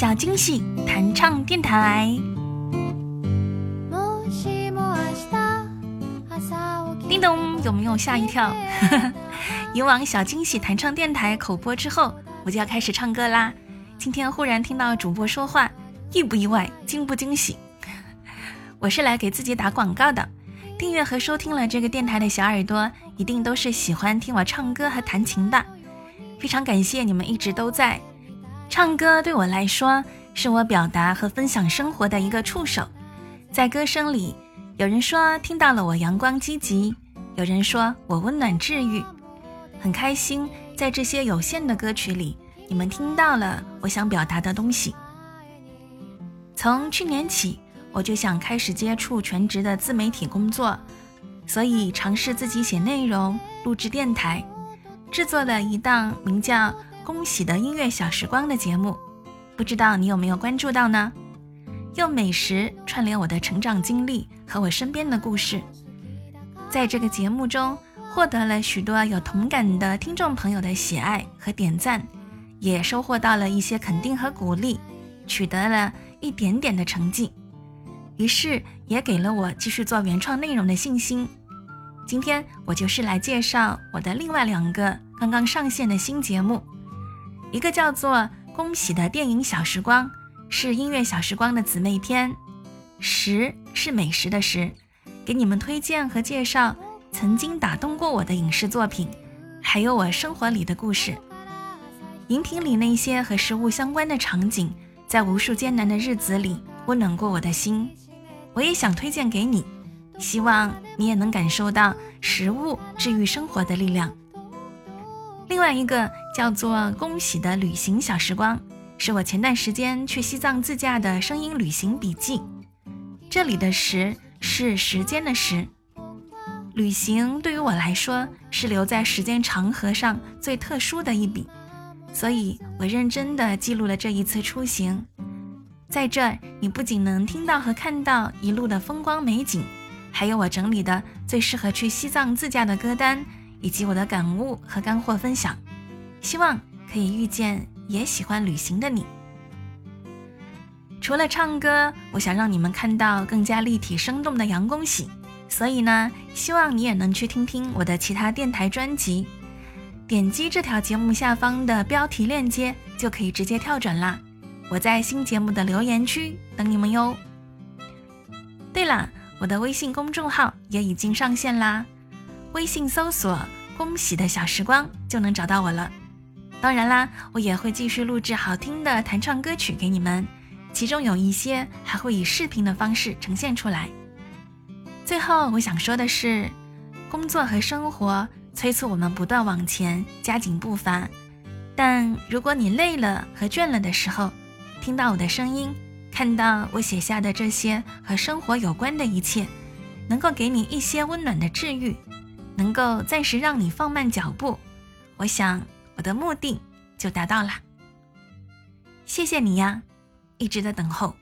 小惊喜弹唱电台。叮咚，有没有吓一跳？以往小惊喜弹唱电台口播之后，我就要开始唱歌啦。今天忽然听到主播说话，意不意外？惊不惊喜？我是来给自己打广告的。订阅和收听了这个电台的小耳朵，一定都是喜欢听我唱歌和弹琴的。非常感谢你们一直都在。唱歌对我来说，是我表达和分享生活的一个触手。在歌声里，有人说听到了我阳光积极，有人说我温暖治愈。很开心，在这些有限的歌曲里，你们听到了我想表达的东西。从去年起，我就想开始接触全职的自媒体工作，所以尝试自己写内容、录制电台，制作了一档名叫《恭喜的音乐小时光》的节目。不知道你有没有关注到呢？用美食串联我的成长经历和我身边的故事，在这个节目中。获得了许多有同感的听众朋友的喜爱和点赞，也收获到了一些肯定和鼓励，取得了一点点的成绩，于是也给了我继续做原创内容的信心。今天我就是来介绍我的另外两个刚刚上线的新节目，一个叫做《恭喜的电影小时光》，是音乐小时光的姊妹篇，食是美食的食，给你们推荐和介绍。曾经打动过我的影视作品，还有我生活里的故事。荧屏里那些和食物相关的场景，在无数艰难的日子里温暖过我的心。我也想推荐给你，希望你也能感受到食物治愈生活的力量。另外一个叫做《恭喜的旅行小时光》，是我前段时间去西藏自驾的声音旅行笔记。这里的“时”是时间的“时”。旅行对于我来说是留在时间长河上最特殊的一笔，所以我认真地记录了这一次出行。在这儿，你不仅能听到和看到一路的风光美景，还有我整理的最适合去西藏自驾的歌单，以及我的感悟和干货分享。希望可以遇见也喜欢旅行的你。除了唱歌，我想让你们看到更加立体生动的杨恭喜。所以呢，希望你也能去听听我的其他电台专辑，点击这条节目下方的标题链接，就可以直接跳转啦。我在新节目的留言区等你们哟。对了，我的微信公众号也已经上线啦，微信搜索“恭喜的小时光”就能找到我了。当然啦，我也会继续录制好听的弹唱歌曲给你们，其中有一些还会以视频的方式呈现出来。最后，我想说的是，工作和生活催促我们不断往前，加紧步伐。但如果你累了和倦了的时候，听到我的声音，看到我写下的这些和生活有关的一切，能够给你一些温暖的治愈，能够暂时让你放慢脚步，我想我的目的就达到了。谢谢你呀，一直在等候。